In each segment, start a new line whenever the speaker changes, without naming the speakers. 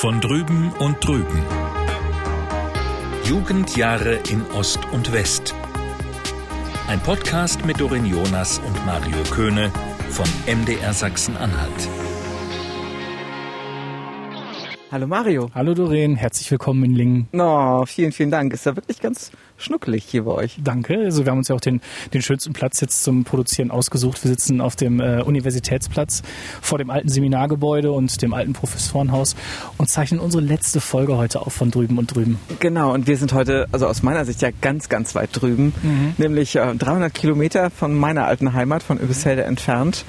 Von drüben und drüben. Jugendjahre in Ost und West. Ein Podcast mit Dorin Jonas und Mario Köhne von MDR Sachsen-Anhalt.
Hallo Mario.
Hallo Doreen, herzlich willkommen in Lingen.
Oh, vielen, vielen Dank. Ist ja wirklich ganz schnuckelig hier bei euch.
Danke. Also wir haben uns ja auch den, den schönsten Platz jetzt zum Produzieren ausgesucht. Wir sitzen auf dem äh, Universitätsplatz vor dem alten Seminargebäude und dem alten Professorenhaus und zeichnen unsere letzte Folge heute auf von drüben und drüben.
Genau, und wir sind heute, also aus meiner Sicht ja ganz, ganz weit drüben, mhm. nämlich äh, 300 Kilometer von meiner alten Heimat, von Öbisfelde entfernt.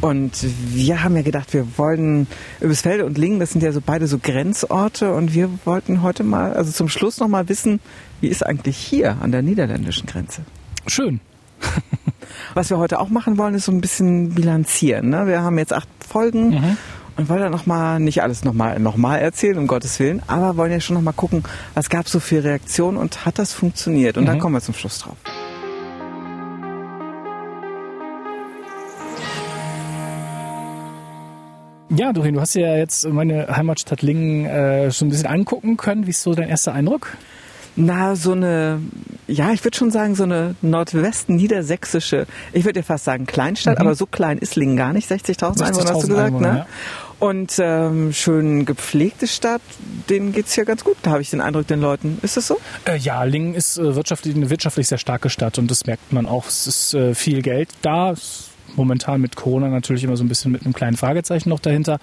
Und wir haben ja gedacht, wir wollen Übersfelde und Lingen, das sind ja so beide so Grenzorte und wir wollten heute mal, also zum Schluss noch mal wissen, wie ist eigentlich hier an der niederländischen Grenze?
Schön.
Was wir heute auch machen wollen, ist so ein bisschen bilanzieren. Ne? Wir haben jetzt acht Folgen mhm. und wollen dann noch mal nicht alles noch mal, noch mal erzählen, um Gottes Willen, aber wollen ja schon noch mal gucken, was gab es so für Reaktionen und hat das funktioniert? Und mhm. dann kommen wir zum Schluss drauf.
Ja, Doreen, du hast ja jetzt meine Heimatstadt Lingen äh, schon ein bisschen angucken können. Wie ist so dein erster Eindruck?
Na, so eine, ja, ich würde schon sagen, so eine nordwesten-niedersächsische, ich würde ja fast sagen Kleinstadt, mhm. aber so klein ist Lingen gar nicht, 60.000 60 Einwohner hast du gesagt, Einwohner, ne? Ja. Und ähm, schön gepflegte Stadt, denen geht's hier ganz gut, da habe ich den Eindruck den Leuten. Ist das so?
Äh, ja, Lingen ist äh, wirtschaftlich, eine wirtschaftlich sehr starke Stadt und das merkt man auch. Es ist äh, viel Geld da, es momentan mit Corona natürlich immer so ein bisschen mit einem kleinen Fragezeichen noch dahinter.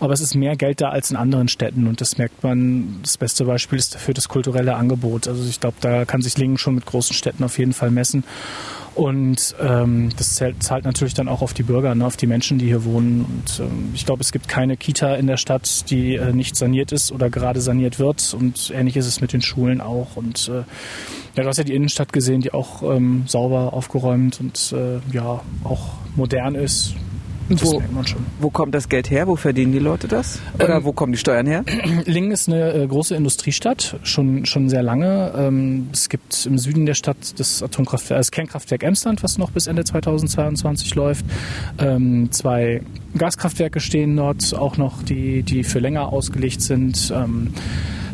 Aber es ist mehr Geld da als in anderen Städten und das merkt man. Das beste Beispiel ist dafür das kulturelle Angebot. Also ich glaube, da kann sich Lingen schon mit großen Städten auf jeden Fall messen. Und ähm, das zahlt, zahlt natürlich dann auch auf die Bürger, ne, auf die Menschen, die hier wohnen. Und ähm, ich glaube, es gibt keine Kita in der Stadt, die äh, nicht saniert ist oder gerade saniert wird. Und ähnlich ist es mit den Schulen auch. Und äh, ja, du hast ja die Innenstadt gesehen, die auch ähm, sauber aufgeräumt und äh, ja auch modern ist.
Das wo, merkt man schon. Wo kommt das Geld her? Wo verdienen die Leute das? Oder ähm, wo kommen die Steuern her?
Lingen ist eine äh, große Industriestadt, schon, schon sehr lange. Ähm, es gibt im Süden der Stadt das Atomkraftwerk, das Kernkraftwerk Emsland, was noch bis Ende 2022 läuft. Ähm, zwei Gaskraftwerke stehen dort auch noch, die, die für länger ausgelegt sind.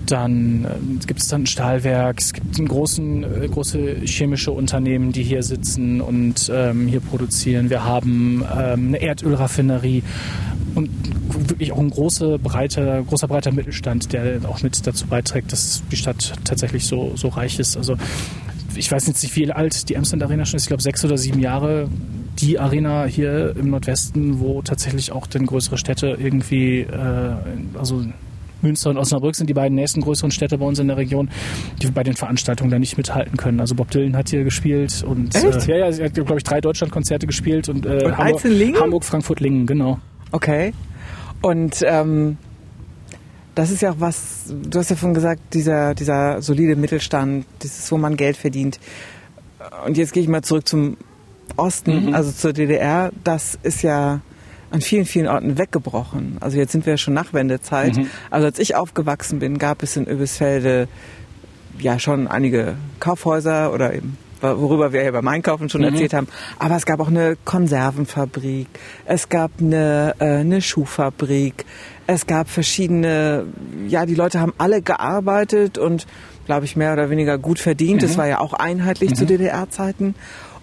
Dann äh, gibt es dann ein Stahlwerk, es gibt ein großen, äh, große chemische Unternehmen, die hier sitzen und ähm, hier produzieren. Wir haben ähm, eine Erdölraffinerie und wirklich auch ein großer, breiter, großer, breiter Mittelstand, der auch mit dazu beiträgt, dass die Stadt tatsächlich so, so reich ist. Also ich weiß jetzt nicht, wie alt die Amsterdam Arena schon ist. Ich glaube, sechs oder sieben Jahre. Die Arena hier im Nordwesten, wo tatsächlich auch dann größere Städte irgendwie, äh, also Münster und Osnabrück sind die beiden nächsten größeren Städte bei uns in der Region, die bei den Veranstaltungen da nicht mithalten können. Also Bob Dylan hat hier gespielt und
äh,
ja, ja, er hat glaube ich drei Deutschlandkonzerte gespielt und,
äh, und Hamburg,
Hamburg, Frankfurt, Lingen, genau.
Okay. Und ähm, das ist ja auch was, du hast ja vorhin gesagt, dieser, dieser solide Mittelstand, das ist, wo man Geld verdient. Und jetzt gehe ich mal zurück zum Osten, mhm. also zur DDR. Das ist ja an vielen, vielen Orten weggebrochen. Also jetzt sind wir ja schon nach Wendezeit. Mhm. Also als ich aufgewachsen bin, gab es in Öbisfelde ja schon einige Kaufhäuser oder eben worüber wir ja beim Einkaufen schon mhm. erzählt haben. Aber es gab auch eine Konservenfabrik, es gab eine, äh, eine Schuhfabrik, es gab verschiedene, ja, die Leute haben alle gearbeitet und, glaube ich, mehr oder weniger gut verdient. Es mhm. war ja auch einheitlich mhm. zu DDR-Zeiten.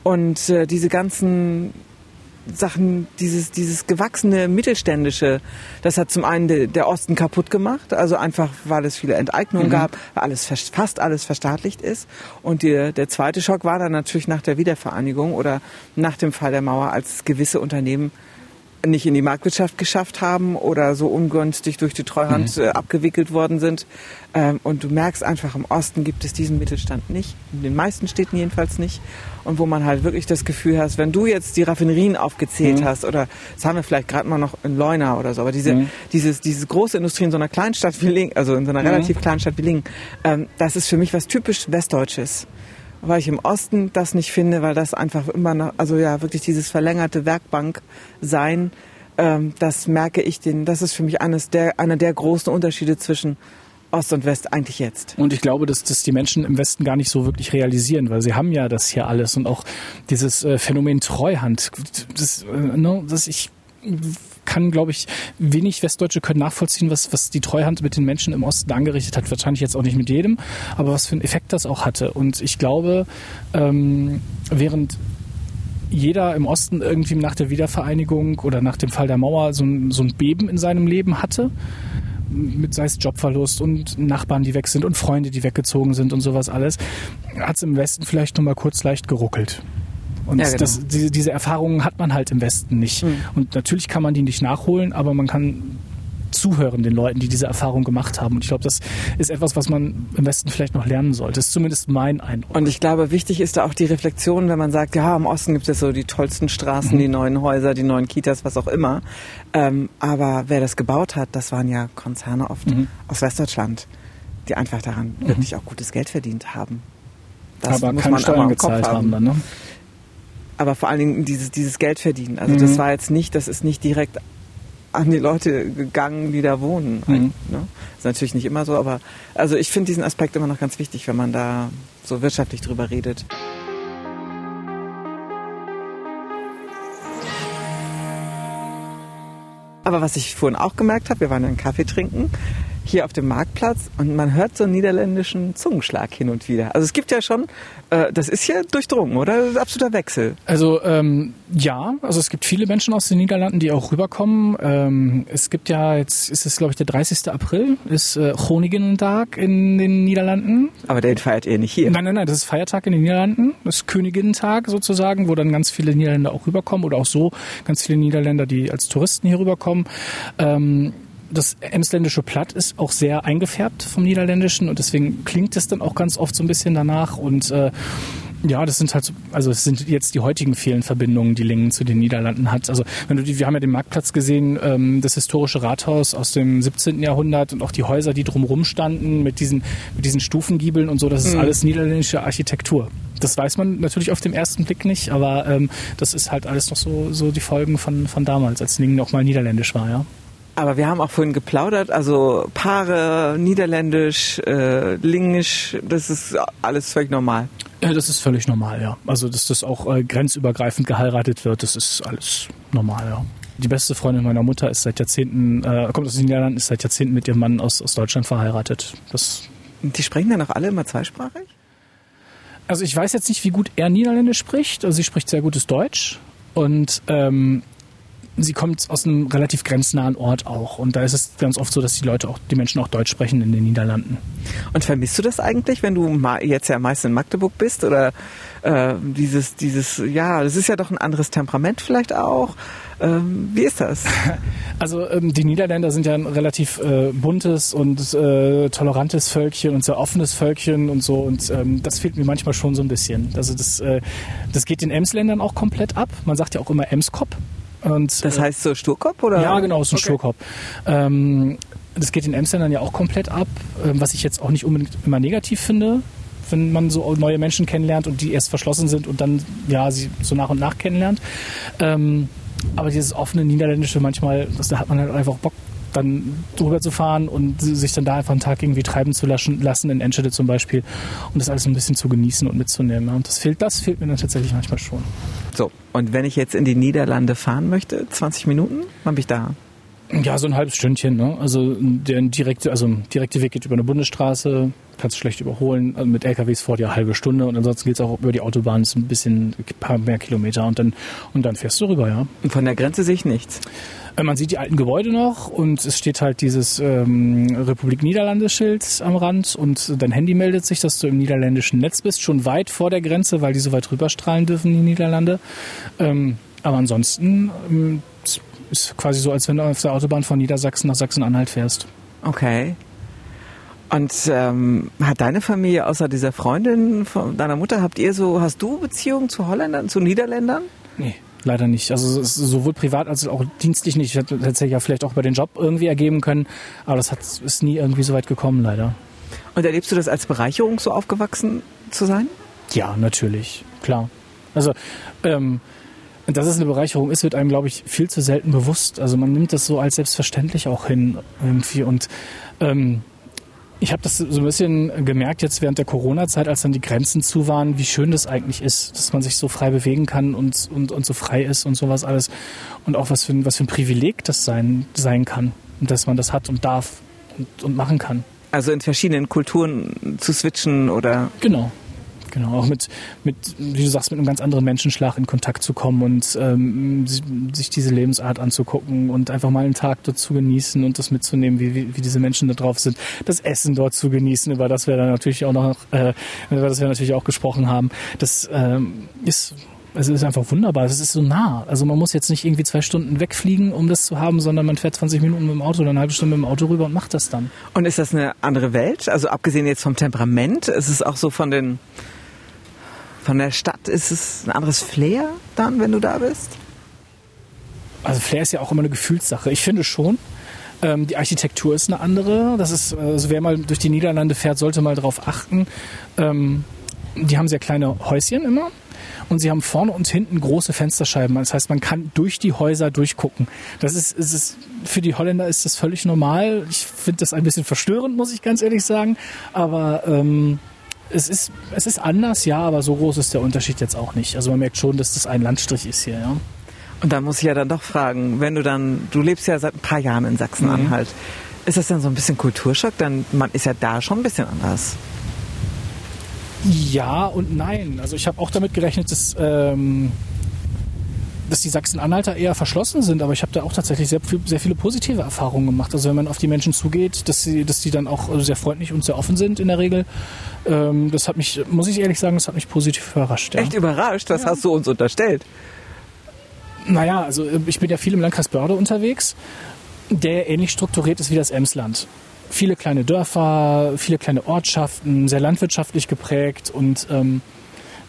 Und äh, diese ganzen Sachen, dieses, dieses gewachsene Mittelständische, das hat zum einen de, der Osten kaputt gemacht, also einfach, weil es viele Enteignungen mhm. gab, weil alles, fast alles verstaatlicht ist. Und die, der zweite Schock war dann natürlich nach der Wiedervereinigung oder nach dem Fall der Mauer, als gewisse Unternehmen nicht in die Marktwirtschaft geschafft haben oder so ungünstig durch die Treuhand mhm. äh, abgewickelt worden sind. Ähm, und du merkst einfach, im Osten gibt es diesen Mittelstand nicht, in den meisten Städten jedenfalls nicht. Und wo man halt wirklich das Gefühl hast, wenn du jetzt die Raffinerien aufgezählt mhm. hast, oder das haben wir vielleicht gerade mal noch in Leuna oder so, aber diese, mhm. dieses, diese große Industrie in so einer Kleinstadt wie Lingen, also in so einer mhm. relativ kleinen Stadt wie Lingen, ähm, das ist für mich was typisch Westdeutsches weil ich im Osten das nicht finde, weil das einfach immer noch, also ja, wirklich dieses verlängerte Werkbank sein, ähm, das merke ich den, das ist für mich eines der, einer der großen Unterschiede zwischen Ost und West eigentlich jetzt.
Und ich glaube, dass das die Menschen im Westen gar nicht so wirklich realisieren, weil sie haben ja das hier alles und auch dieses äh, Phänomen Treuhand, das, äh, no, das ich kann, glaube ich, wenig Westdeutsche können nachvollziehen, was, was die Treuhand mit den Menschen im Osten angerichtet hat. Wahrscheinlich jetzt auch nicht mit jedem, aber was für einen Effekt das auch hatte. Und ich glaube, ähm, während jeder im Osten irgendwie nach der Wiedervereinigung oder nach dem Fall der Mauer so ein, so ein Beben in seinem Leben hatte, mit sei es Jobverlust und Nachbarn, die weg sind und Freunde, die weggezogen sind und sowas alles, hat es im Westen vielleicht noch mal kurz leicht geruckelt. Und ja, genau. das, diese, diese Erfahrungen hat man halt im Westen nicht. Mhm. Und natürlich kann man die nicht nachholen, aber man kann zuhören den Leuten, die diese Erfahrung gemacht haben. Und ich glaube, das ist etwas, was man im Westen vielleicht noch lernen sollte. Das ist zumindest mein Eindruck.
Und ich glaube, wichtig ist da auch die Reflexion, wenn man sagt, ja, im Osten gibt es so die tollsten Straßen, mhm. die neuen Häuser, die neuen Kitas, was auch immer. Ähm, aber wer das gebaut hat, das waren ja Konzerne oft mhm. aus Westdeutschland, die einfach daran mhm. wirklich auch gutes Geld verdient haben.
Das aber muss keine man Steuern gezahlt haben. haben dann, ne?
Aber vor allen Dingen dieses, dieses Geld verdienen. Also mhm. das war jetzt nicht, das ist nicht direkt an die Leute gegangen, die da wohnen. Mhm. Ne? Ist natürlich nicht immer so, aber also ich finde diesen Aspekt immer noch ganz wichtig, wenn man da so wirtschaftlich drüber redet. Aber was ich vorhin auch gemerkt habe, wir waren ja einen Kaffee trinken hier auf dem Marktplatz und man hört so einen niederländischen Zungenschlag hin und wieder. Also es gibt ja schon, äh, das ist ja durchdrungen, oder? Das ist ein absoluter Wechsel.
Also ähm, ja, also es gibt viele Menschen aus den Niederlanden, die auch rüberkommen. Ähm, es gibt ja, jetzt ist es glaube ich der 30. April, ist äh, Groningendag in den Niederlanden.
Aber den feiert ihr nicht hier?
Nein, nein, nein, das ist Feiertag in den Niederlanden. Das ist Königinnentag sozusagen, wo dann ganz viele Niederländer auch rüberkommen oder auch so ganz viele Niederländer, die als Touristen hier rüberkommen. Ähm, das emsländische Platt ist auch sehr eingefärbt vom Niederländischen und deswegen klingt es dann auch ganz oft so ein bisschen danach und äh, ja, das sind halt, so, also es sind jetzt die heutigen vielen Verbindungen, die Lingen zu den Niederlanden hat. Also wenn du die, wir haben ja den Marktplatz gesehen, ähm, das historische Rathaus aus dem 17. Jahrhundert und auch die Häuser, die drumherum standen mit diesen, mit diesen Stufengiebeln und so, das ist mhm. alles niederländische Architektur. Das weiß man natürlich auf den ersten Blick nicht, aber ähm, das ist halt alles noch so, so die Folgen von, von damals, als Lingen noch mal niederländisch war, ja.
Aber wir haben auch vorhin geplaudert, also Paare, Niederländisch, äh, Lingisch, das ist alles völlig normal.
Ja, das ist völlig normal, ja. Also, dass das auch äh, grenzübergreifend geheiratet wird, das ist alles normal, ja. Die beste Freundin meiner Mutter ist seit Jahrzehnten, äh, kommt aus den Niederlanden, ist seit Jahrzehnten mit ihrem Mann aus, aus Deutschland verheiratet. Das
die sprechen dann auch alle immer zweisprachig?
Also ich weiß jetzt nicht, wie gut er Niederländisch spricht. Also sie spricht sehr gutes Deutsch. Und ähm, sie kommt aus einem relativ grenznahen Ort auch. Und da ist es ganz oft so, dass die Leute auch, die Menschen auch Deutsch sprechen in den Niederlanden.
Und vermisst du das eigentlich, wenn du jetzt ja meist in Magdeburg bist? Oder äh, dieses, dieses, ja, das ist ja doch ein anderes Temperament vielleicht auch. Ähm, wie ist das?
Also ähm, die Niederländer sind ja ein relativ äh, buntes und äh, tolerantes Völkchen und sehr offenes Völkchen und so und ähm, das fehlt mir manchmal schon so ein bisschen. Also das, äh, das geht den Emsländern auch komplett ab. Man sagt ja auch immer Emskop.
Und, das heißt so Sturkopf oder?
Ja, genau, so ein okay. Sturkopf. Ähm, das geht in Amsterdam ja auch komplett ab, ähm, was ich jetzt auch nicht unbedingt immer negativ finde, wenn man so neue Menschen kennenlernt und die erst verschlossen sind und dann ja sie so nach und nach kennenlernt. Ähm, aber dieses offene Niederländische manchmal, das, da hat man halt einfach Bock dann drüber zu fahren und sich dann da einfach einen Tag irgendwie treiben zu lassen, lassen in Enschede zum Beispiel und das alles ein bisschen zu genießen und mitzunehmen. Und das fehlt, das fehlt mir dann tatsächlich manchmal schon.
So, und wenn ich jetzt in die Niederlande fahren möchte, 20 Minuten, wann bin ich da?
Ja, so ein halbes Stündchen. Ne? Also der direkte, also direkte Weg geht über eine Bundesstraße, kannst du schlecht überholen. Also mit LKWs vor dir eine halbe Stunde und ansonsten geht es auch über die Autobahn, ist ein bisschen ein paar mehr Kilometer und dann und dann fährst du rüber, ja.
Und von der Grenze sehe ich nichts.
Äh, man sieht die alten Gebäude noch und es steht halt dieses ähm, Republik Niederlande-Schild am Rand und dein Handy meldet sich, dass du im niederländischen Netz bist, schon weit vor der Grenze, weil die so weit rüberstrahlen dürfen, die Niederlande. Ähm, aber ansonsten ähm, ist quasi so, als wenn du auf der Autobahn von Niedersachsen nach Sachsen-Anhalt fährst.
Okay. Und ähm, hat deine Familie außer dieser Freundin von deiner Mutter, habt ihr so, hast du Beziehungen zu Holländern, zu Niederländern?
Nee leider nicht. Also sowohl privat als auch dienstlich nicht. Ich hätte tatsächlich ja vielleicht auch bei den Job irgendwie ergeben können, aber das hat, ist nie irgendwie so weit gekommen, leider.
Und erlebst du das als Bereicherung, so aufgewachsen zu sein?
Ja, natürlich, klar. Also, ähm, dass es eine Bereicherung ist, wird einem, glaube ich, viel zu selten bewusst. Also man nimmt das so als selbstverständlich auch hin irgendwie und ähm, ich habe das so ein bisschen gemerkt jetzt während der Corona-Zeit, als dann die Grenzen zu waren, wie schön das eigentlich ist, dass man sich so frei bewegen kann und, und, und so frei ist und sowas alles. Und auch was für, ein, was für ein Privileg das sein, sein kann. Und dass man das hat und darf und, und machen kann.
Also in verschiedenen Kulturen zu switchen oder.
Genau. Genau, auch mit, mit, wie du sagst, mit einem ganz anderen Menschenschlag in Kontakt zu kommen und ähm, sich diese Lebensart anzugucken und einfach mal einen Tag dort zu genießen und das mitzunehmen, wie, wie, wie diese Menschen da drauf sind. Das Essen dort zu genießen, über das wir dann natürlich auch noch, äh, über das wir natürlich auch gesprochen haben. Das ähm, ist es ist einfach wunderbar. Es ist so nah. Also man muss jetzt nicht irgendwie zwei Stunden wegfliegen, um das zu haben, sondern man fährt 20 Minuten mit dem Auto oder eine halbe Stunde mit dem Auto rüber und macht das dann.
Und ist das eine andere Welt? Also abgesehen jetzt vom Temperament, ist es auch so von den von der Stadt ist es ein anderes Flair dann, wenn du da bist?
Also Flair ist ja auch immer eine Gefühlssache. Ich finde schon. Ähm, die Architektur ist eine andere. Das ist, also wer mal durch die Niederlande fährt, sollte mal darauf achten. Ähm, die haben sehr kleine Häuschen immer. Und sie haben vorne und hinten große Fensterscheiben. Das heißt, man kann durch die Häuser durchgucken. Das ist, ist, ist für die Holländer ist das völlig normal. Ich finde das ein bisschen verstörend, muss ich ganz ehrlich sagen. Aber ähm, es ist, es ist anders, ja, aber so groß ist der Unterschied jetzt auch nicht. Also man merkt schon, dass das ein Landstrich ist hier, ja.
Und da muss ich ja dann doch fragen, wenn du dann, du lebst ja seit ein paar Jahren in Sachsen-Anhalt, mhm. ist das dann so ein bisschen Kulturschock? Denn man ist ja da schon ein bisschen anders.
Ja und nein. Also ich habe auch damit gerechnet, dass ähm, dass die Sachsen-Anhalter eher verschlossen sind, aber ich habe da auch tatsächlich sehr, sehr viele positive Erfahrungen gemacht. Also wenn man auf die Menschen zugeht, dass sie, dass die dann auch sehr freundlich und sehr offen sind in der Regel. Ähm, das hat mich, muss ich ehrlich sagen, das hat mich positiv überrascht.
Ja. Echt überrascht? Was ja. hast du uns unterstellt?
Naja, also äh, ich bin ja viel im Landkreis Börde unterwegs, der ähnlich strukturiert ist wie das Emsland viele kleine Dörfer, viele kleine Ortschaften, sehr landwirtschaftlich geprägt und ähm,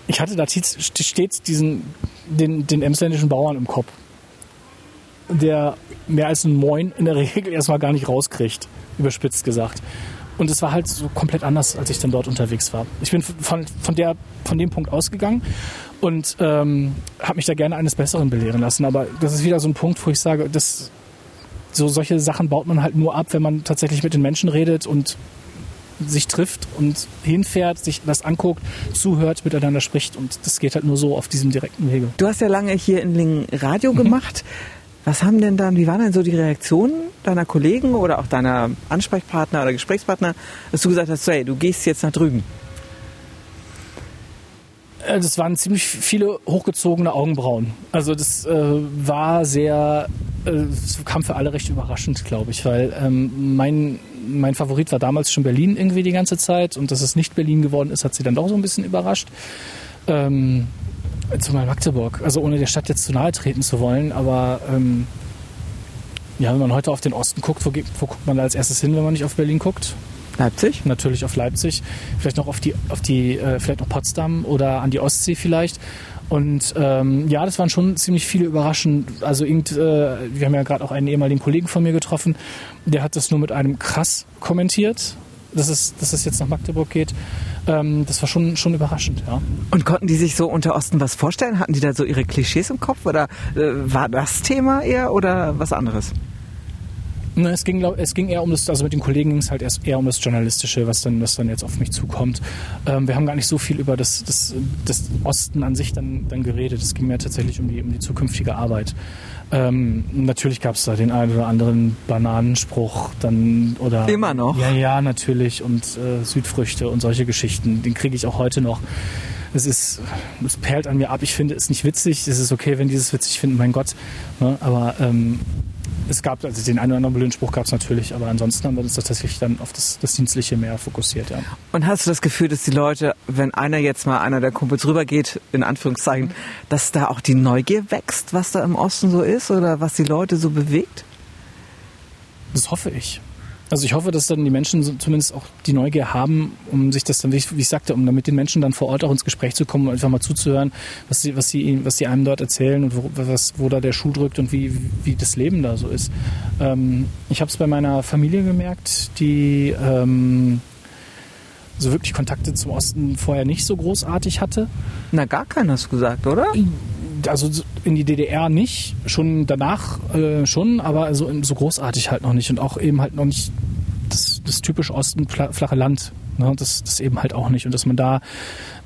ich hatte da stets diesen, den, den emsländischen Bauern im Kopf, der mehr als ein Moin in der Regel erstmal gar nicht rauskriegt, überspitzt gesagt. Und es war halt so komplett anders, als ich dann dort unterwegs war. Ich bin von, von, der, von dem Punkt ausgegangen und ähm, habe mich da gerne eines Besseren belehren lassen. Aber das ist wieder so ein Punkt, wo ich sage, dass so solche Sachen baut man halt nur ab, wenn man tatsächlich mit den Menschen redet und sich trifft und hinfährt, sich das anguckt, zuhört, miteinander spricht und das geht halt nur so auf diesem direkten Wege.
Du hast ja lange hier in Lingen Radio mhm. gemacht. Was haben denn dann, wie waren denn so die Reaktionen deiner Kollegen oder auch deiner Ansprechpartner oder Gesprächspartner, dass du gesagt hast, hey, du gehst jetzt nach drüben?
Äh, das waren ziemlich viele hochgezogene Augenbrauen. Also das äh, war sehr, äh, kam für alle recht überraschend, glaube ich, weil ähm, mein mein Favorit war damals schon Berlin irgendwie die ganze Zeit und dass es nicht Berlin geworden ist, hat sie dann doch so ein bisschen überrascht. Ähm, zumal Magdeburg, also ohne der Stadt jetzt zu nahe treten zu wollen, aber ähm, ja, wenn man heute auf den Osten guckt, wo, wo guckt man da als erstes hin, wenn man nicht auf Berlin guckt?
Leipzig?
Natürlich auf Leipzig, vielleicht noch auf die, auf die, äh, vielleicht noch Potsdam oder an die Ostsee vielleicht. Und ähm, ja, das waren schon ziemlich viele überraschend. Also irgend, äh, wir haben ja gerade auch einen ehemaligen Kollegen von mir getroffen, der hat das nur mit einem krass kommentiert, dass es, dass es jetzt nach Magdeburg geht. Ähm, das war schon, schon überraschend, ja.
Und konnten die sich so unter Osten was vorstellen? Hatten die da so ihre Klischees im Kopf oder äh, war das Thema eher oder was anderes?
Es ging, es ging eher um das, also mit den Kollegen ging es halt erst eher um das Journalistische, was dann, was dann jetzt auf mich zukommt. Ähm, wir haben gar nicht so viel über das, das, das Osten an sich dann, dann geredet. Es ging mir tatsächlich um die, um die zukünftige Arbeit. Ähm, natürlich gab es da den einen oder anderen Bananenspruch dann oder
immer noch.
Ja, ja, natürlich und äh, Südfrüchte und solche Geschichten. Den kriege ich auch heute noch. Es ist, es perlt an mir ab. Ich finde es nicht witzig. Es ist okay, wenn die es witzig finden, mein Gott. Ne? Aber ähm, es gab, also den einen oder anderen blöden Spruch gab es natürlich, aber ansonsten haben wir uns tatsächlich dann auf das, das Dienstliche mehr fokussiert, ja.
Und hast du das Gefühl, dass die Leute, wenn einer jetzt mal, einer der Kumpels rübergeht, in Anführungszeichen, mhm. dass da auch die Neugier wächst, was da im Osten so ist oder was die Leute so bewegt?
Das hoffe ich. Also ich hoffe, dass dann die Menschen zumindest auch die Neugier haben, um sich das dann, wie ich, wie ich sagte, um dann mit den Menschen dann vor Ort auch ins Gespräch zu kommen und einfach mal zuzuhören, was sie, was sie, was sie einem dort erzählen und wo, was, wo da der Schuh drückt und wie, wie das Leben da so ist. Ähm, ich habe es bei meiner Familie gemerkt, die ähm, so wirklich Kontakte zum Osten vorher nicht so großartig hatte.
Na, gar keinen hast du gesagt, oder?
Also in die DDR nicht, schon danach äh, schon, aber so, so großartig halt noch nicht und auch eben halt noch nicht das, das, typisch Osten flache Land. Ne? Das, das eben halt auch nicht. Und dass man da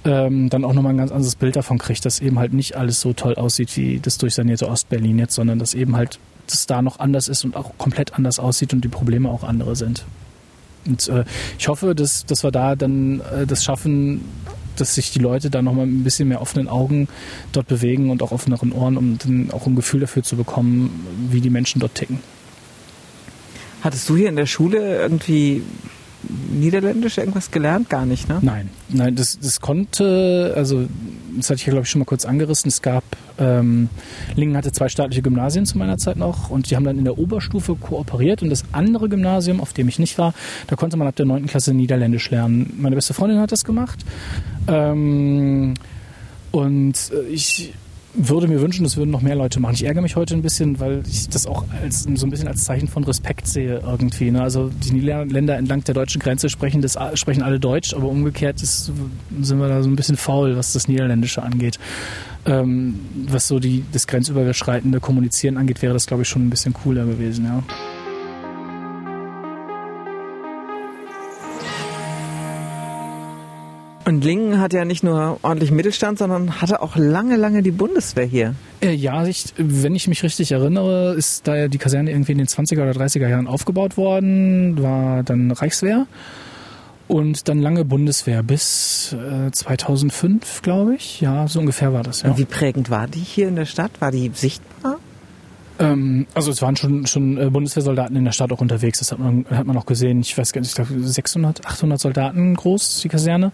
ähm, dann auch nochmal ein ganz anderes Bild davon kriegt, dass eben halt nicht alles so toll aussieht wie das durchsanierte Ostberlin jetzt, sondern dass eben halt das da noch anders ist und auch komplett anders aussieht und die Probleme auch andere sind. Und äh, ich hoffe, dass, dass wir da dann äh, das schaffen, dass sich die Leute da nochmal ein bisschen mehr offenen Augen dort bewegen und auch offeneren Ohren, um dann auch ein Gefühl dafür zu bekommen, wie die Menschen dort ticken.
Hattest du hier in der Schule irgendwie Niederländisch irgendwas gelernt? Gar nicht, ne?
Nein, nein, das, das konnte, also das hatte ich ja glaube ich schon mal kurz angerissen. Es gab, ähm, Lingen hatte zwei staatliche Gymnasien zu meiner Zeit noch und die haben dann in der Oberstufe kooperiert und das andere Gymnasium, auf dem ich nicht war, da konnte man ab der 9. Klasse Niederländisch lernen. Meine beste Freundin hat das gemacht ähm, und äh, ich würde mir wünschen, das würden noch mehr Leute machen. Ich ärgere mich heute ein bisschen, weil ich das auch als, so ein bisschen als Zeichen von Respekt sehe irgendwie. Ne? Also die Länder entlang der deutschen Grenze sprechen, das, sprechen alle Deutsch, aber umgekehrt ist, sind wir da so ein bisschen faul, was das Niederländische angeht. Ähm, was so die, das grenzüberschreitende Kommunizieren angeht, wäre das, glaube ich, schon ein bisschen cooler gewesen. Ja.
Und Lingen hat ja nicht nur ordentlich Mittelstand, sondern hatte auch lange, lange die Bundeswehr hier.
Äh, ja, ich, wenn ich mich richtig erinnere, ist da die Kaserne irgendwie in den 20er oder 30er Jahren aufgebaut worden, war dann Reichswehr und dann lange Bundeswehr bis äh, 2005, glaube ich. Ja, so ungefähr war das. Ja.
Und wie prägend war die hier in der Stadt? War die sichtbar?
Ähm, also es waren schon, schon äh, Bundeswehrsoldaten in der Stadt auch unterwegs. Das hat man, hat man auch gesehen. Ich weiß gar nicht, ich glaube 600, 800 Soldaten groß, die Kaserne.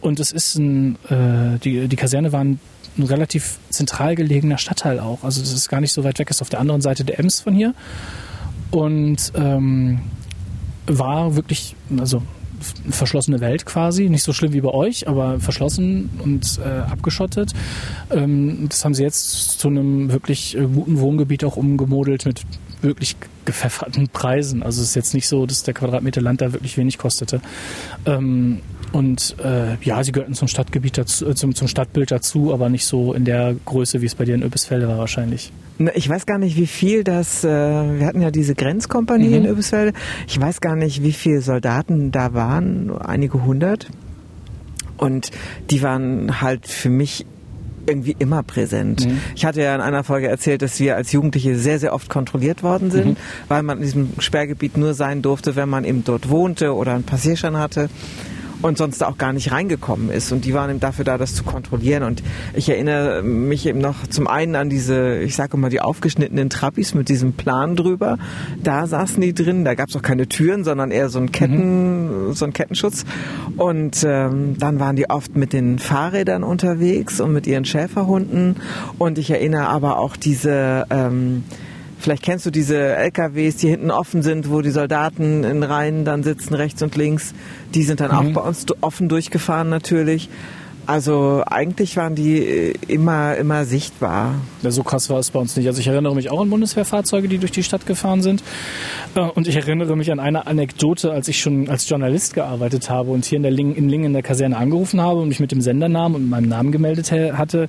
Und es ist ein, äh, die, die Kaserne war ein, relativ zentral gelegener Stadtteil auch. Also das ist gar nicht so weit weg, ist auf der anderen Seite der Ems von hier. Und ähm, war wirklich, also verschlossene Welt quasi. Nicht so schlimm wie bei euch, aber verschlossen und äh, abgeschottet. Ähm, das haben sie jetzt zu einem wirklich äh, guten Wohngebiet auch umgemodelt mit wirklich gepfefferten Preisen. Also es ist jetzt nicht so, dass der Quadratmeter Land da wirklich wenig kostete. Ähm, und äh, ja, sie gehörten zum Stadtgebiet dazu, äh, zum, zum Stadtbild dazu, aber nicht so in der Größe, wie es bei dir in Öbisfelde war wahrscheinlich.
Ich weiß gar nicht, wie viel das, äh, wir hatten ja diese Grenzkompanie mhm. in Öbisfelde. Ich weiß gar nicht, wie viele Soldaten da waren, einige hundert. Und die waren halt für mich irgendwie immer präsent. Mhm. Ich hatte ja in einer Folge erzählt, dass wir als Jugendliche sehr, sehr oft kontrolliert worden sind, mhm. weil man in diesem Sperrgebiet nur sein durfte, wenn man eben dort wohnte oder einen Passierschein hatte und sonst auch gar nicht reingekommen ist. Und die waren eben dafür da, das zu kontrollieren. Und ich erinnere mich eben noch zum einen an diese, ich sage immer, die aufgeschnittenen Trappis mit diesem Plan drüber. Da saßen die drin. Da gab es auch keine Türen, sondern eher so ein Ketten, mhm. so ein Kettenschutz. Und ähm, dann waren die oft mit den Fahrrädern unterwegs und mit ihren Schäferhunden. Und ich erinnere aber auch diese ähm, Vielleicht kennst du diese LKWs, die hinten offen sind, wo die Soldaten in Reihen dann sitzen, rechts und links. Die sind dann mhm. auch bei uns offen durchgefahren natürlich. Also eigentlich waren die äh, immer, immer sichtbar.
Ja, so krass war es bei uns nicht. Also ich erinnere mich auch an Bundeswehrfahrzeuge, die durch die Stadt gefahren sind. Äh, und ich erinnere mich an eine Anekdote, als ich schon als Journalist gearbeitet habe und hier in, der Ling, in Lingen in der Kaserne angerufen habe und mich mit dem Sendernamen und meinem Namen gemeldet hatte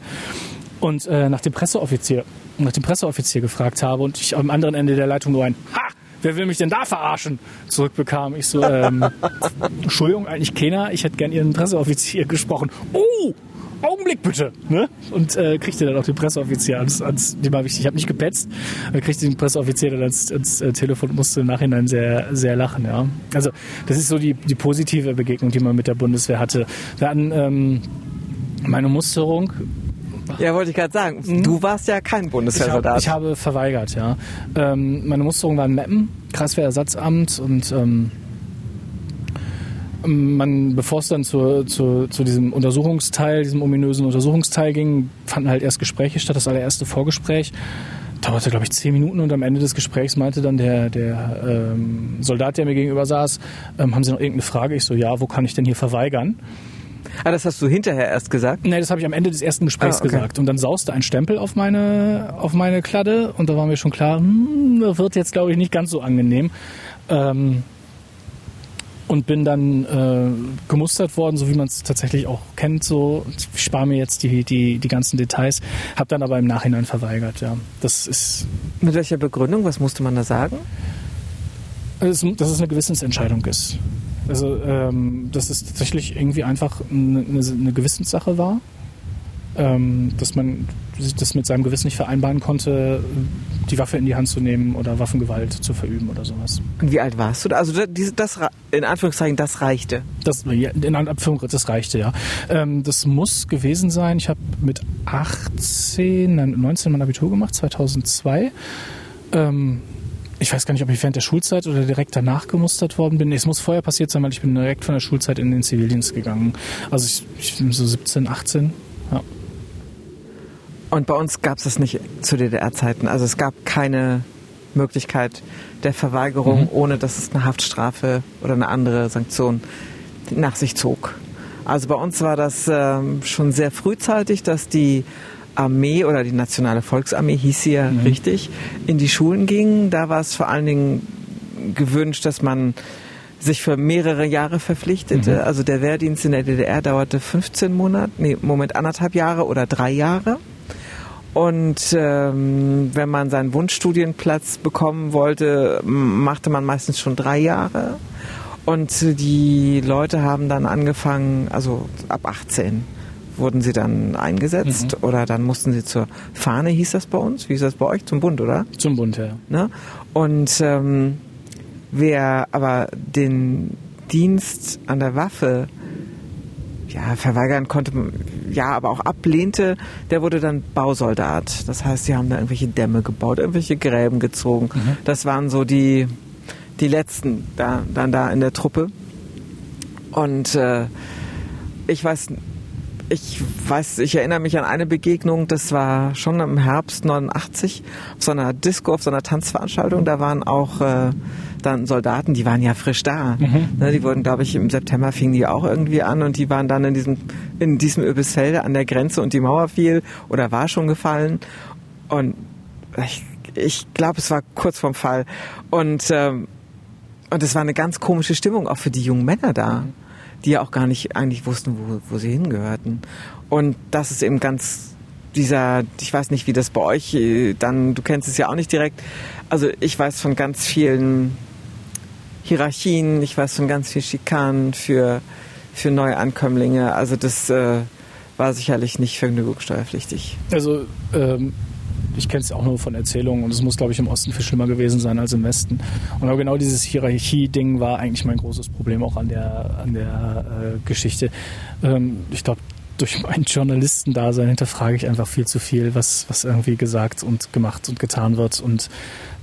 und äh, nach dem Presseoffizier nach dem Presseoffizier gefragt habe und ich am anderen Ende der Leitung nur ein Ha! Wer will mich denn da verarschen? zurückbekam. Ich so, ähm, Entschuldigung, eigentlich keiner, ich hätte gern Ihren Presseoffizier gesprochen. Oh! Augenblick bitte. Ne? Und äh, kriegte dann auch den Presseoffizier ans, ans dem war wichtig. Ich habe nicht gepetzt, äh, kriegte den Presseoffizier dann ans, ans äh, Telefon und musste im Nachhinein sehr, sehr lachen. Ja. Also das ist so die, die positive Begegnung, die man mit der Bundeswehr hatte. Wir hatten ähm, meine Musterung
ja, wollte ich gerade sagen. Mhm. Du warst ja kein Bundeswehrsoldat.
Ich, hab, ich habe verweigert, ja. Ähm, meine Musterung war in Meppen, Kreiswehrersatzamt und ähm, man, bevor es dann zu, zu, zu diesem Untersuchungsteil, diesem ominösen Untersuchungsteil ging, fanden halt erst Gespräche statt, das allererste Vorgespräch dauerte, glaube ich, zehn Minuten und am Ende des Gesprächs meinte dann der, der ähm, Soldat, der mir gegenüber saß, ähm, haben Sie noch irgendeine Frage? Ich so, ja, wo kann ich denn hier verweigern?
Ah, das hast du hinterher erst gesagt?
Nee, das habe ich am Ende des ersten Gesprächs ah, okay. gesagt. Und dann sauste ein Stempel auf meine, auf meine Kladde und da war mir schon klar, hm, das wird jetzt, glaube ich, nicht ganz so angenehm. Ähm, und bin dann äh, gemustert worden, so wie man es tatsächlich auch kennt. So, ich spare mir jetzt die, die, die ganzen Details, habe dann aber im Nachhinein verweigert. Ja, das ist.
Mit welcher Begründung? Was musste man da sagen?
dass es eine Gewissensentscheidung ist. Also, ähm, dass es tatsächlich irgendwie einfach eine, eine Gewissenssache war. Ähm, dass man das mit seinem Gewissen nicht vereinbaren konnte, die Waffe in die Hand zu nehmen oder Waffengewalt zu verüben oder sowas.
Und wie alt warst du? Also das, das in Anführungszeichen, das reichte.
Das, in Anführungszeichen, das reichte, ja. Ähm, das muss gewesen sein. Ich habe mit 18, nein, 19 mein Abitur gemacht, 2002. Ähm, ich weiß gar nicht, ob ich während der Schulzeit oder direkt danach gemustert worden bin. Nee, es muss vorher passiert sein, weil ich bin direkt von der Schulzeit in den Zivildienst gegangen. Also ich, ich bin so 17, 18. Ja.
Und bei uns gab es das nicht zu DDR-Zeiten. Also es gab keine Möglichkeit der Verweigerung, mhm. ohne dass es eine Haftstrafe oder eine andere Sanktion nach sich zog. Also bei uns war das ähm, schon sehr frühzeitig, dass die Armee oder die Nationale Volksarmee hieß sie ja mhm. richtig, in die Schulen ging. Da war es vor allen Dingen gewünscht, dass man sich für mehrere Jahre verpflichtete. Mhm. Also der Wehrdienst in der DDR dauerte 15 Monate, nee, Moment, anderthalb Jahre oder drei Jahre. Und ähm, wenn man seinen Wunschstudienplatz bekommen wollte, machte man meistens schon drei Jahre. Und die Leute haben dann angefangen, also ab 18 wurden sie dann eingesetzt mhm. oder dann mussten sie zur Fahne, hieß das bei uns? Wie ist das bei euch? Zum Bund, oder?
Zum Bund, ja.
Ne? Und ähm, wer aber den Dienst an der Waffe ja, verweigern konnte, ja, aber auch ablehnte, der wurde dann Bausoldat. Das heißt, sie haben da irgendwelche Dämme gebaut, irgendwelche Gräben gezogen. Mhm. Das waren so die, die letzten da, dann da in der Truppe. Und äh, ich weiß, ich weiß, ich erinnere mich an eine Begegnung, das war schon im Herbst 89, auf so einer Disco, auf so einer Tanzveranstaltung. Da waren auch äh, dann Soldaten, die waren ja frisch da. Mhm. Ne, die wurden, glaube ich, im September fingen die auch irgendwie an und die waren dann in diesem, in diesem Öbisfelde an der Grenze und die Mauer fiel oder war schon gefallen. Und ich, ich glaube, es war kurz vorm Fall. Und, ähm, und es war eine ganz komische Stimmung auch für die jungen Männer da, die ja auch gar nicht eigentlich wussten, wo, wo sie hingehörten. Und das ist eben ganz dieser, ich weiß nicht, wie das bei euch äh, dann, du kennst es ja auch nicht direkt. Also ich weiß von ganz vielen Hierarchien, ich weiß von ganz viel Schikanen für, für Neuankömmlinge. Also das äh, war sicherlich nicht vergnügungssteuerpflichtig.
Also ähm, ich kenne es auch nur von Erzählungen und es muss, glaube ich, im Osten viel schlimmer gewesen sein als im Westen. Und aber genau dieses Hierarchie-Ding war eigentlich mein großes Problem auch an der, an der äh, Geschichte. Ähm, ich glaube, durch mein Journalistendasein hinterfrage ich einfach viel zu viel, was, was irgendwie gesagt und gemacht und getan wird. Und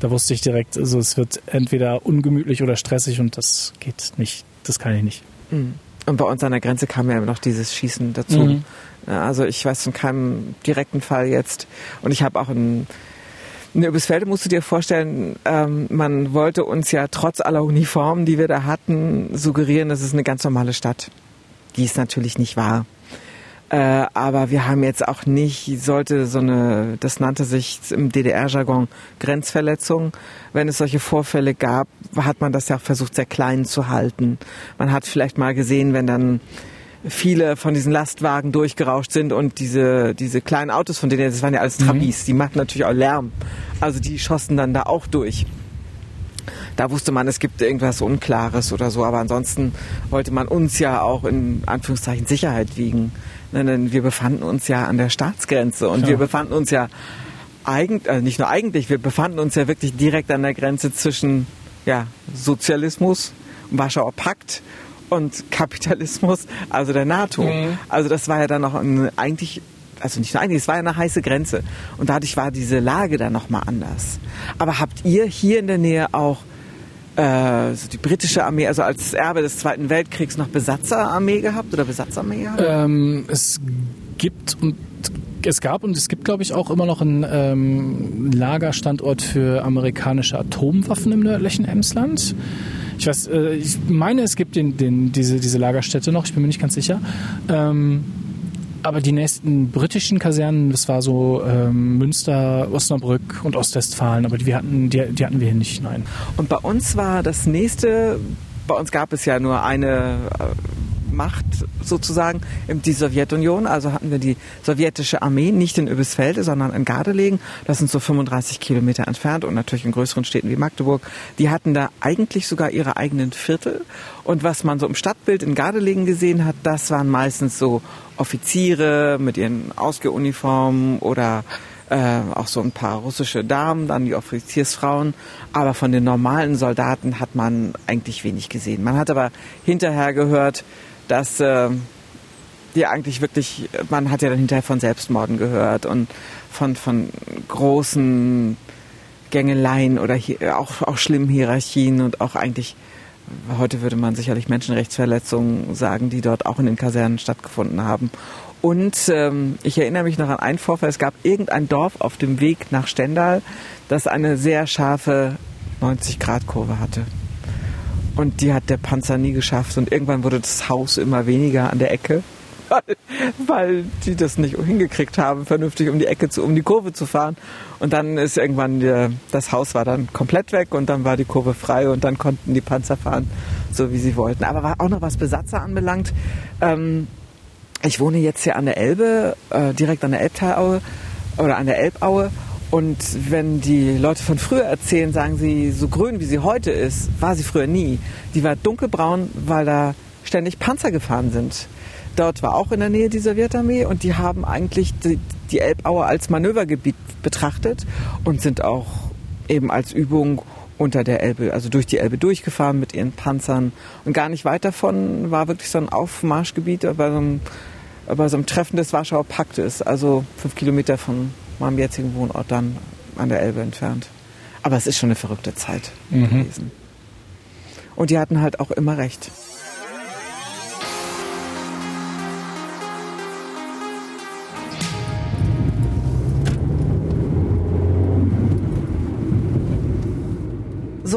da wusste ich direkt, also es wird entweder ungemütlich oder stressig und das geht nicht. Das kann ich nicht.
Mhm. Und bei uns an der Grenze kam ja noch dieses Schießen dazu. Mhm. Also ich weiß von keinem direkten Fall jetzt. Und ich habe auch in, in Übelsfelde musst du dir vorstellen, ähm, man wollte uns ja trotz aller Uniformen, die wir da hatten, suggerieren, das ist eine ganz normale Stadt. Die es natürlich nicht war. Äh, aber wir haben jetzt auch nicht, sollte so eine, das nannte sich im DDR-Jargon Grenzverletzung. Wenn es solche Vorfälle gab, hat man das ja auch versucht, sehr klein zu halten. Man hat vielleicht mal gesehen, wenn dann viele von diesen Lastwagen durchgerauscht sind und diese, diese kleinen Autos von denen, das waren ja alles mhm. Trabis, mhm. die machten natürlich auch Lärm. Also die schossen dann da auch durch. Da wusste man, es gibt irgendwas Unklares oder so, aber ansonsten wollte man uns ja auch in Anführungszeichen Sicherheit wiegen. Denn wir befanden uns ja an der Staatsgrenze und ja. wir befanden uns ja eigentlich, also nicht nur eigentlich, wir befanden uns ja wirklich direkt an der Grenze zwischen ja, Sozialismus, Warschauer Pakt und Kapitalismus, also der NATO. Mhm. Also das war ja dann noch ein, eigentlich also nicht nur eigentlich, es war ja eine heiße Grenze. Und dadurch war diese Lage dann nochmal anders. Aber habt ihr hier in der Nähe auch äh, so die britische Armee, also als Erbe des Zweiten Weltkriegs noch Besatzerarmee gehabt oder Besatzarmee
gehabt? Ähm, es gibt und es gab und es gibt, glaube ich, auch immer noch einen ähm, Lagerstandort für amerikanische Atomwaffen im nördlichen Emsland. Ich weiß, äh, ich meine, es gibt den, den, diese, diese Lagerstätte noch, ich bin mir nicht ganz sicher. Ähm, aber die nächsten britischen Kasernen, das war so ähm, Münster, Osnabrück und Ostwestfalen, aber die, hatten, die, die hatten wir hier nicht, nein.
Und bei uns war das nächste, bei uns gab es ja nur eine äh, Macht sozusagen, die Sowjetunion. Also hatten wir die sowjetische Armee nicht in Übelsfelde, sondern in Gardelegen. Das sind so 35 Kilometer entfernt und natürlich in größeren Städten wie Magdeburg. Die hatten da eigentlich sogar ihre eigenen Viertel. Und was man so im Stadtbild in Gardelegen gesehen hat, das waren meistens so Offiziere mit ihren Ausgeuniformen oder äh, auch so ein paar russische Damen, dann die Offiziersfrauen. Aber von den normalen Soldaten hat man eigentlich wenig gesehen. Man hat aber hinterher gehört, dass äh, die eigentlich wirklich, man hat ja dann hinterher von Selbstmorden gehört und von, von großen Gängeleien oder hier, auch, auch schlimmen Hierarchien und auch eigentlich, heute würde man sicherlich Menschenrechtsverletzungen sagen, die dort auch in den Kasernen stattgefunden haben. Und ähm, ich erinnere mich noch an einen Vorfall. Es gab irgendein Dorf auf dem Weg nach Stendal, das eine sehr scharfe 90-Grad-Kurve hatte. Und die hat der Panzer nie geschafft. Und irgendwann wurde das Haus immer weniger an der Ecke, weil, weil die das nicht hingekriegt haben, vernünftig um die Ecke zu, um die Kurve zu fahren. Und dann ist irgendwann der, das Haus war dann komplett weg und dann war die Kurve frei und dann konnten die Panzer fahren, so wie sie wollten. Aber auch noch was Besatzer anbelangt. Ähm, ich wohne jetzt hier an der Elbe, äh, direkt an der Elbtalaue oder an der Elbaue. Und wenn die Leute von früher erzählen, sagen sie, so grün wie sie heute ist, war sie früher nie. Die war dunkelbraun, weil da ständig Panzer gefahren sind. Dort war auch in der Nähe die Sowjetarmee und die haben eigentlich die, die Elbaue als Manövergebiet betrachtet und sind auch eben als Übung unter der Elbe, also durch die Elbe durchgefahren mit ihren Panzern. Und gar nicht weit davon war wirklich so ein Aufmarschgebiet bei so einem bei so einem Treffen des Warschauer Paktes, also fünf Kilometer von meinem jetzigen Wohnort dann an der Elbe entfernt. Aber es ist schon eine verrückte Zeit mhm. gewesen. Und die hatten halt auch immer recht.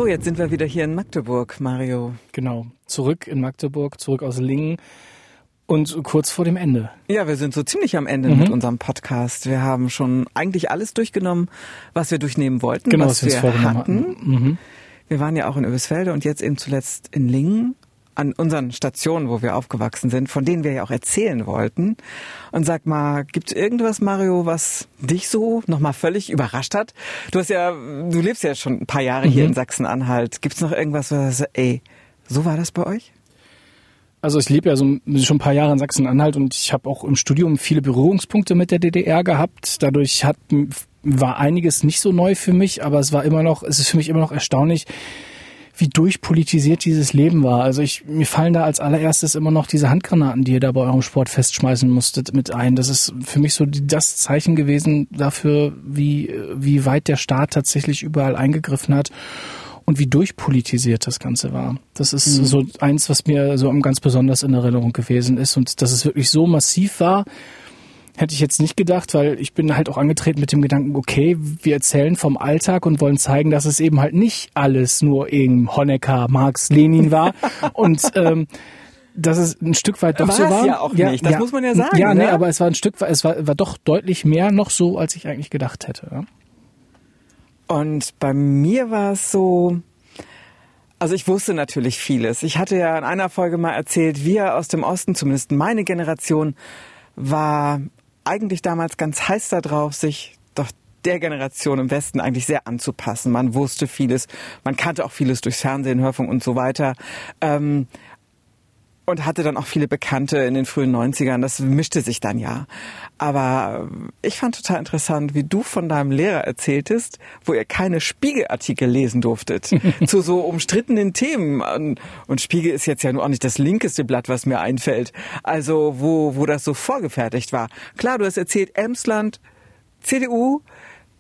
So, jetzt sind wir wieder hier in Magdeburg, Mario.
Genau, zurück in Magdeburg, zurück aus Lingen. Und kurz vor dem Ende.
Ja, wir sind so ziemlich am Ende mhm. mit unserem Podcast. Wir haben schon eigentlich alles durchgenommen, was wir durchnehmen wollten, genau, was, was wir hatten. hatten. Mhm. Wir waren ja auch in Öbisfelde und jetzt eben zuletzt in Lingen an unseren Stationen, wo wir aufgewachsen sind, von denen wir ja auch erzählen wollten. Und sag mal, gibt es irgendwas, Mario, was dich so nochmal völlig überrascht hat? Du hast ja, du lebst ja schon ein paar Jahre mhm. hier in Sachsen-Anhalt. Gibt es noch irgendwas, was, ey, so war das bei euch?
Also ich lebe ja so schon ein paar Jahre in Sachsen-Anhalt und ich habe auch im Studium viele Berührungspunkte mit der DDR gehabt. Dadurch hat, war einiges nicht so neu für mich, aber es war immer noch, es ist für mich immer noch erstaunlich, wie durchpolitisiert dieses Leben war. Also ich, mir fallen da als allererstes immer noch diese Handgranaten, die ihr da bei eurem Sport festschmeißen musstet, mit ein. Das ist für mich so das Zeichen gewesen dafür, wie, wie weit der Staat tatsächlich überall eingegriffen hat und wie durchpolitisiert das Ganze war. Das ist mhm. so eins, was mir so ganz besonders in Erinnerung gewesen ist und dass es wirklich so massiv war, hätte ich jetzt nicht gedacht, weil ich bin halt auch angetreten mit dem Gedanken, okay, wir erzählen vom Alltag und wollen zeigen, dass es eben halt nicht alles nur eben Honecker, Marx, Lenin war und ähm, dass es ein Stück weit doch
war
so war.
ja auch nicht, das ja, muss man ja sagen.
Ja, ne? nee, aber es war ein Stück weit, es war, war doch deutlich mehr noch so, als ich eigentlich gedacht hätte. Ja?
Und bei mir war es so, also ich wusste natürlich vieles. Ich hatte ja in einer Folge mal erzählt, wir aus dem Osten, zumindest meine Generation, war eigentlich damals ganz heiß darauf, sich doch der Generation im Westen eigentlich sehr anzupassen. Man wusste vieles, man kannte auch vieles durchs Fernsehen, Hörfunk und so weiter. Ähm, und hatte dann auch viele Bekannte in den frühen 90ern. Das mischte sich dann ja. Aber ich fand total interessant, wie du von deinem Lehrer erzähltest, wo ihr keine Spiegelartikel lesen durftet zu so umstrittenen Themen. Und Spiegel ist jetzt ja nur auch nicht das linkeste Blatt, was mir einfällt. Also wo, wo das so vorgefertigt war. Klar, du hast erzählt, Emsland, CDU,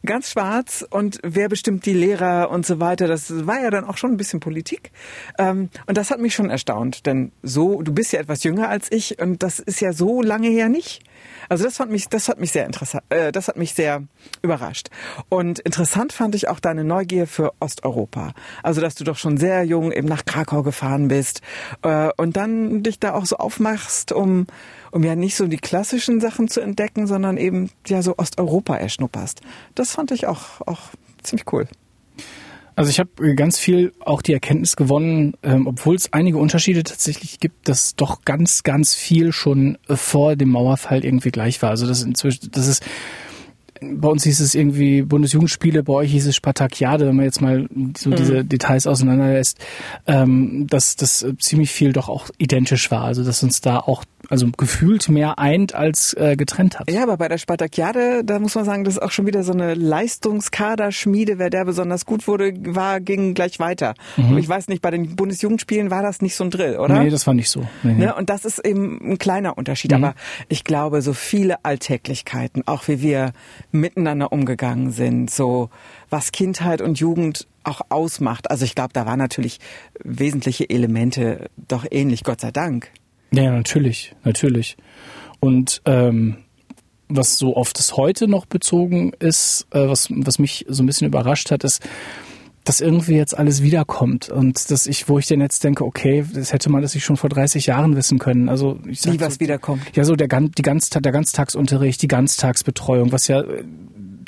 ganz schwarz und wer bestimmt die Lehrer und so weiter. Das war ja dann auch schon ein bisschen Politik. Ähm, und das hat mich schon erstaunt, denn so, du bist ja etwas jünger als ich und das ist ja so lange her nicht. Also das fand mich, das hat mich sehr interessant, äh, das hat mich sehr überrascht. Und interessant fand ich auch deine Neugier für Osteuropa. Also dass du doch schon sehr jung eben nach Krakau gefahren bist äh, und dann dich da auch so aufmachst, um um ja nicht so die klassischen Sachen zu entdecken, sondern eben ja so Osteuropa erschnupperst. Das fand ich auch auch ziemlich cool.
Also ich habe ganz viel auch die Erkenntnis gewonnen, ähm, obwohl es einige Unterschiede tatsächlich gibt, dass doch ganz, ganz viel schon äh, vor dem Mauerfall irgendwie gleich war. Also das inzwischen, das ist bei uns hieß es irgendwie Bundesjugendspiele, bei euch hieß es Spartakiade, wenn man jetzt mal so mhm. diese Details auseinanderlässt, ähm, dass das ziemlich viel doch auch identisch war. Also dass uns da auch also gefühlt mehr eint als äh, getrennt hat.
Ja, aber bei der Spartakiade, da muss man sagen, das ist auch schon wieder so eine Leistungskaderschmiede. Wer der besonders gut wurde, war, ging gleich weiter. Mhm. Ich weiß nicht, bei den Bundesjugendspielen war das nicht so ein Drill, oder?
Nee, das war nicht so. Nee.
Ne? Und das ist eben ein kleiner Unterschied. Mhm. Aber ich glaube, so viele Alltäglichkeiten, auch wie wir miteinander umgegangen sind, so was Kindheit und Jugend auch ausmacht. Also ich glaube, da waren natürlich wesentliche Elemente doch ähnlich, Gott sei Dank.
Ja, natürlich, natürlich. Und ähm, was so auf das Heute noch bezogen ist, äh, was, was mich so ein bisschen überrascht hat, ist, dass irgendwie jetzt alles wiederkommt und dass ich, wo ich denn jetzt denke, okay, das hätte man das sich schon vor 30 Jahren wissen können. Also
ich sag Wie was
so,
wiederkommt?
Ja, so der, die Ganztag, der Ganztagsunterricht, die Ganztagsbetreuung, was ja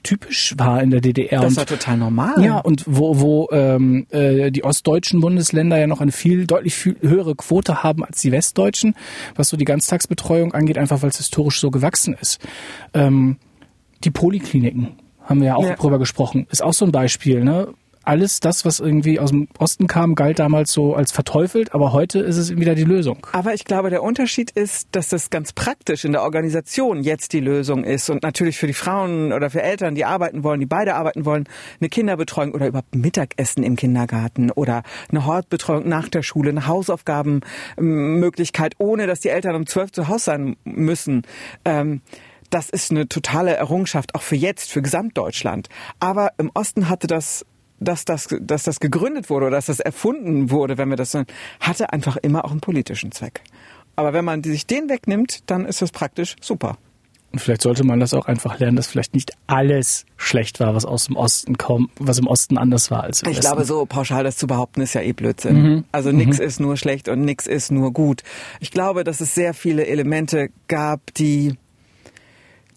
typisch war in der DDR.
Das war total normal.
Ja, und wo, wo ähm, äh, die ostdeutschen Bundesländer ja noch eine viel deutlich viel höhere Quote haben als die westdeutschen, was so die Ganztagsbetreuung angeht, einfach weil es historisch so gewachsen ist. Ähm, die Polikliniken haben wir ja auch ja. drüber gesprochen, ist auch so ein Beispiel. Ne? Alles das, was irgendwie aus dem Osten kam, galt damals so als verteufelt, aber heute ist es wieder die Lösung.
Aber ich glaube, der Unterschied ist, dass das ganz praktisch in der Organisation jetzt die Lösung ist und natürlich für die Frauen oder für Eltern, die arbeiten wollen, die beide arbeiten wollen, eine Kinderbetreuung oder überhaupt Mittagessen im Kindergarten oder eine Hortbetreuung nach der Schule, eine Hausaufgabenmöglichkeit, ohne dass die Eltern um zwölf zu Hause sein müssen. Ähm, das ist eine totale Errungenschaft, auch für jetzt, für Gesamtdeutschland. Aber im Osten hatte das dass das, dass das gegründet wurde oder dass das erfunden wurde, wenn wir das so, hatte einfach immer auch einen politischen Zweck. Aber wenn man sich den wegnimmt, dann ist das praktisch super.
Und vielleicht sollte man das auch einfach lernen, dass vielleicht nicht alles schlecht war, was aus dem Osten kommt, was im Osten anders war als im
Ich
Westen.
glaube, so pauschal das zu behaupten, ist ja eh Blödsinn. Mhm. Also nichts mhm. ist nur schlecht und nichts ist nur gut. Ich glaube, dass es sehr viele Elemente gab, die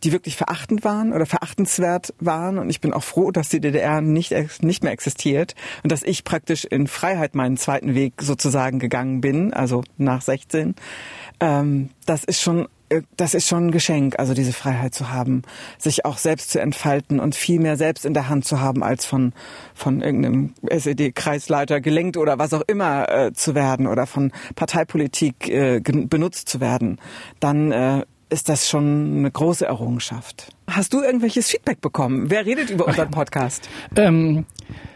die wirklich verachtend waren oder verachtenswert waren. Und ich bin auch froh, dass die DDR nicht, nicht mehr existiert und dass ich praktisch in Freiheit meinen zweiten Weg sozusagen gegangen bin, also nach 16. Ähm, das ist schon äh, das ist schon ein Geschenk, also diese Freiheit zu haben, sich auch selbst zu entfalten und viel mehr selbst in der Hand zu haben, als von, von irgendeinem SED-Kreisleiter gelenkt oder was auch immer äh, zu werden oder von Parteipolitik äh, benutzt zu werden. Dann äh, ist das schon eine große Errungenschaft. Hast du irgendwelches Feedback bekommen? Wer redet über unseren Podcast?
Ähm,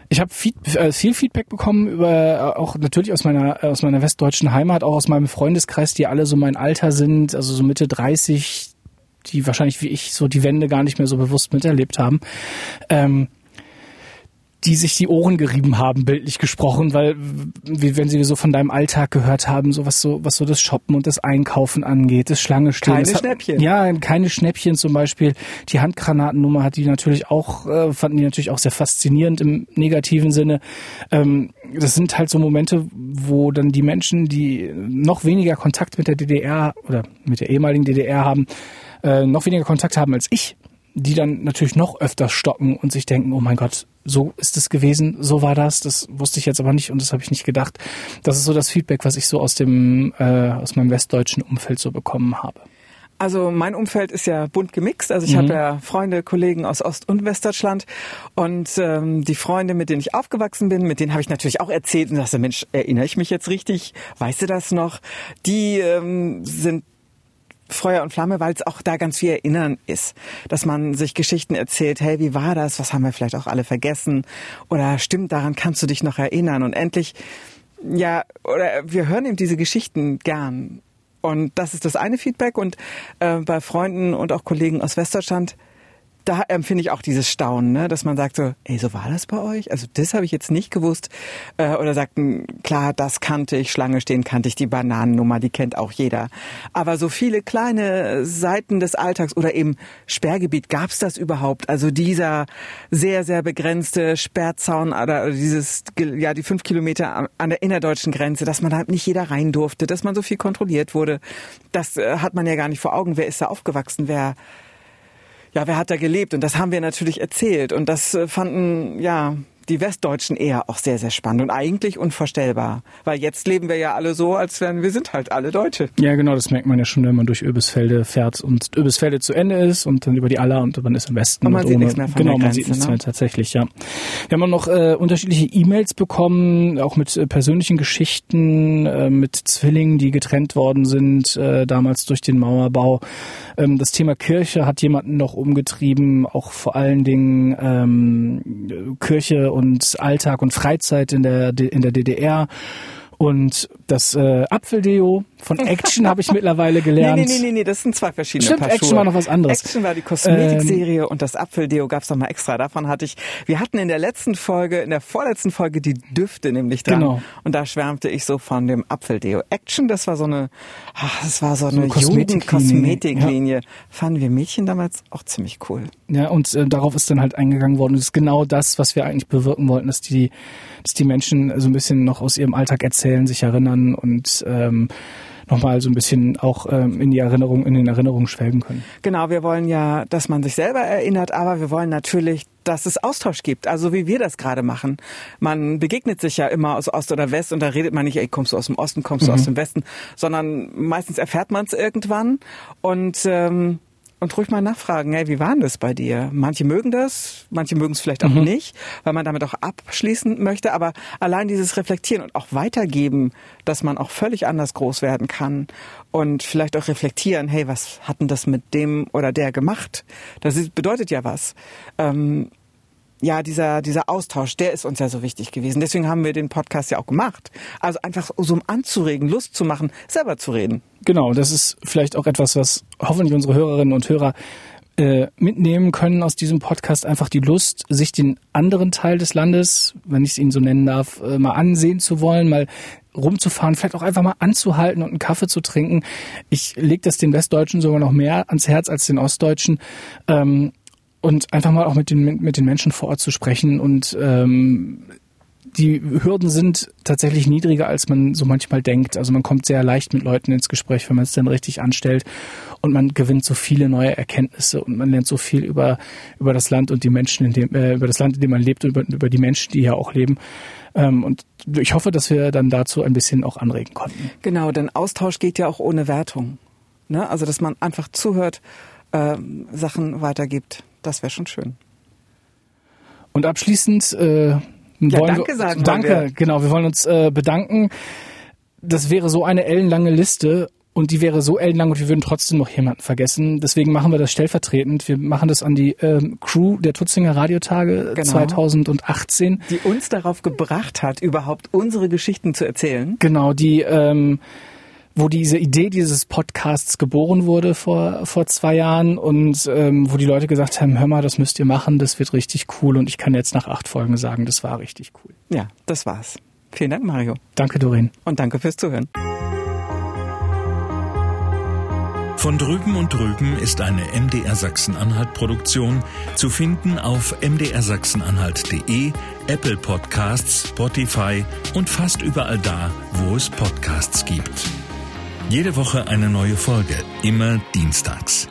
ich habe viel, äh, viel Feedback bekommen über äh, auch natürlich aus meiner aus meiner westdeutschen Heimat, auch aus meinem Freundeskreis, die alle so mein Alter sind, also so Mitte 30, die wahrscheinlich wie ich so die Wende gar nicht mehr so bewusst miterlebt haben. Ähm, die sich die Ohren gerieben haben, bildlich gesprochen, weil wie wenn sie so von deinem Alltag gehört haben, so was so was so das Shoppen und das Einkaufen angeht, das Schlange stehen.
Keine das Schnäppchen.
Hat, ja, keine Schnäppchen zum Beispiel. Die Handgranatennummer hat die natürlich auch, äh, fanden die natürlich auch sehr faszinierend im negativen Sinne. Ähm, das sind halt so Momente, wo dann die Menschen, die noch weniger Kontakt mit der DDR oder mit der ehemaligen DDR haben, äh, noch weniger Kontakt haben als ich, die dann natürlich noch öfter stocken und sich denken, oh mein Gott, so ist es gewesen, so war das, das wusste ich jetzt aber nicht und das habe ich nicht gedacht. Das ist so das Feedback, was ich so aus dem äh, aus meinem westdeutschen Umfeld so bekommen habe.
Also mein Umfeld ist ja bunt gemixt. Also ich mhm. habe ja Freunde, Kollegen aus Ost- und Westdeutschland. Und ähm, die Freunde, mit denen ich aufgewachsen bin, mit denen habe ich natürlich auch erzählt und dachte, Mensch, erinnere ich mich jetzt richtig? Weißt du das noch? Die ähm, sind Feuer und Flamme, weil es auch da ganz viel Erinnern ist, dass man sich Geschichten erzählt, hey, wie war das? Was haben wir vielleicht auch alle vergessen? Oder stimmt, daran kannst du dich noch erinnern? Und endlich, ja, oder wir hören eben diese Geschichten gern. Und das ist das eine Feedback. Und äh, bei Freunden und auch Kollegen aus Westdeutschland da empfinde ich auch dieses Staunen, ne? dass man sagt so, ey, so war das bei euch? Also das habe ich jetzt nicht gewusst. Äh, oder sagten, klar, das kannte ich, Schlange stehen kannte ich, die Bananennummer, die kennt auch jeder. Aber so viele kleine Seiten des Alltags oder eben Sperrgebiet, gab es das überhaupt? Also dieser sehr, sehr begrenzte Sperrzaun oder dieses, ja, die fünf Kilometer an der innerdeutschen Grenze, dass man da nicht jeder rein durfte, dass man so viel kontrolliert wurde, das äh, hat man ja gar nicht vor Augen. Wer ist da aufgewachsen? Wer ja, wer hat da gelebt? Und das haben wir natürlich erzählt. Und das äh, fanden, ja, die Westdeutschen eher auch sehr, sehr spannend und eigentlich unvorstellbar. Weil jetzt leben wir ja alle so, als wären wir sind halt alle Deutsche.
Ja, genau, das merkt man ja schon, wenn man durch Öbisfelde fährt und Öbisfelde zu Ende ist und dann über die Aller und man ist im Westen.
Und man
und
sieht
ohne,
nichts mehr von
Genau, man
Grenze,
sieht nichts
ne?
mehr tatsächlich, ja. Wir haben auch noch äh, unterschiedliche E-Mails bekommen, auch mit äh, persönlichen Geschichten, äh, mit Zwillingen, die getrennt worden sind, äh, damals durch den Mauerbau. Ähm, das Thema Kirche hat jemanden noch umgetrieben, auch vor allen Dingen ähm, Kirche und Alltag und Freizeit in der, in der DDR. Und das äh, Apfeldeo von Action habe ich mittlerweile gelernt.
nee, nee, nee, nee, das sind zwei verschiedene
Stimmt,
Paar
Action
Schuhe.
war noch was anderes.
Action war die Kosmetikserie und das Apfeldeo gab's noch mal extra. Davon hatte ich, wir hatten in der letzten Folge, in der vorletzten Folge die Düfte nämlich dran.
Genau.
Und da schwärmte ich so von dem Apfeldeo. Action, das war so eine, ach, das war so eine,
eine Kosmetiklinie,
Jugendkosmetiklinie. Fanden wir Mädchen damals auch ziemlich cool.
Ja, und äh, darauf ist dann halt eingegangen worden. Das ist genau das, was wir eigentlich bewirken wollten, dass die, dass die Menschen so ein bisschen noch aus ihrem Alltag erzählen, sich erinnern und ähm, nochmal so ein bisschen auch ähm, in die Erinnerung, in den Erinnerungen schwelgen können.
Genau, wir wollen ja, dass man sich selber erinnert, aber wir wollen natürlich, dass es Austausch gibt, also wie wir das gerade machen. Man begegnet sich ja immer aus Ost oder West und da redet man nicht, ey, kommst du aus dem Osten, kommst du aus dem Westen, sondern meistens erfährt man es irgendwann und ähm, und ruhig mal nachfragen, hey, wie war denn das bei dir? Manche mögen das, manche mögen es vielleicht auch nicht, weil man damit auch abschließen möchte, aber allein dieses Reflektieren und auch weitergeben, dass man auch völlig anders groß werden kann und vielleicht auch reflektieren, hey, was hat denn das mit dem oder der gemacht? Das bedeutet ja was. Ähm, ja, dieser, dieser Austausch, der ist uns ja so wichtig gewesen. Deswegen haben wir den Podcast ja auch gemacht. Also einfach so um anzuregen, Lust zu machen, selber zu reden.
Genau, das ist vielleicht auch etwas, was hoffentlich unsere Hörerinnen und Hörer äh, mitnehmen können aus diesem Podcast. Einfach die Lust, sich den anderen Teil des Landes, wenn ich es Ihnen so nennen darf, äh, mal ansehen zu wollen, mal rumzufahren, vielleicht auch einfach mal anzuhalten und einen Kaffee zu trinken. Ich lege das den Westdeutschen sogar noch mehr ans Herz als den Ostdeutschen. Ähm, und einfach mal auch mit den, mit den Menschen vor Ort zu sprechen und ähm, die Hürden sind tatsächlich niedriger, als man so manchmal denkt. Also man kommt sehr leicht mit Leuten ins Gespräch, wenn man es dann richtig anstellt und man gewinnt so viele neue Erkenntnisse und man lernt so viel über über das Land und die Menschen, in dem äh, über das Land, in dem man lebt und über, über die Menschen, die hier auch leben. Ähm, und ich hoffe, dass wir dann dazu ein bisschen auch anregen konnten.
Genau, denn Austausch geht ja auch ohne Wertung. Ne? Also, dass man einfach zuhört, ähm, Sachen weitergibt. Das wäre schon schön.
Und abschließend äh,
Ja,
wollen
danke
wir,
sagen
Danke,
wir.
genau. Wir wollen uns äh, bedanken. Das wäre so eine ellenlange Liste und die wäre so ellenlang und wir würden trotzdem noch jemanden vergessen. Deswegen machen wir das stellvertretend. Wir machen das an die ähm, Crew der Tutzinger Radiotage
Genau.
2018.
Die uns darauf gebracht hat, überhaupt unsere Geschichten zu erzählen.
Genau, die, ähm, wo diese Idee dieses Podcasts geboren wurde vor, vor zwei Jahren und ähm, wo die Leute gesagt haben, hör mal, das müsst ihr machen, das wird richtig cool und ich kann jetzt nach acht Folgen sagen, das war richtig cool.
Ja, das war's. Vielen Dank, Mario.
Danke, Doreen.
Und danke fürs Zuhören.
Von drüben und drüben ist eine MDR Sachsen-Anhalt Produktion zu finden auf mdrsachsenanhalt.de, Apple Podcasts, Spotify und fast überall da, wo es Podcasts gibt. Jede Woche eine neue Folge, immer dienstags.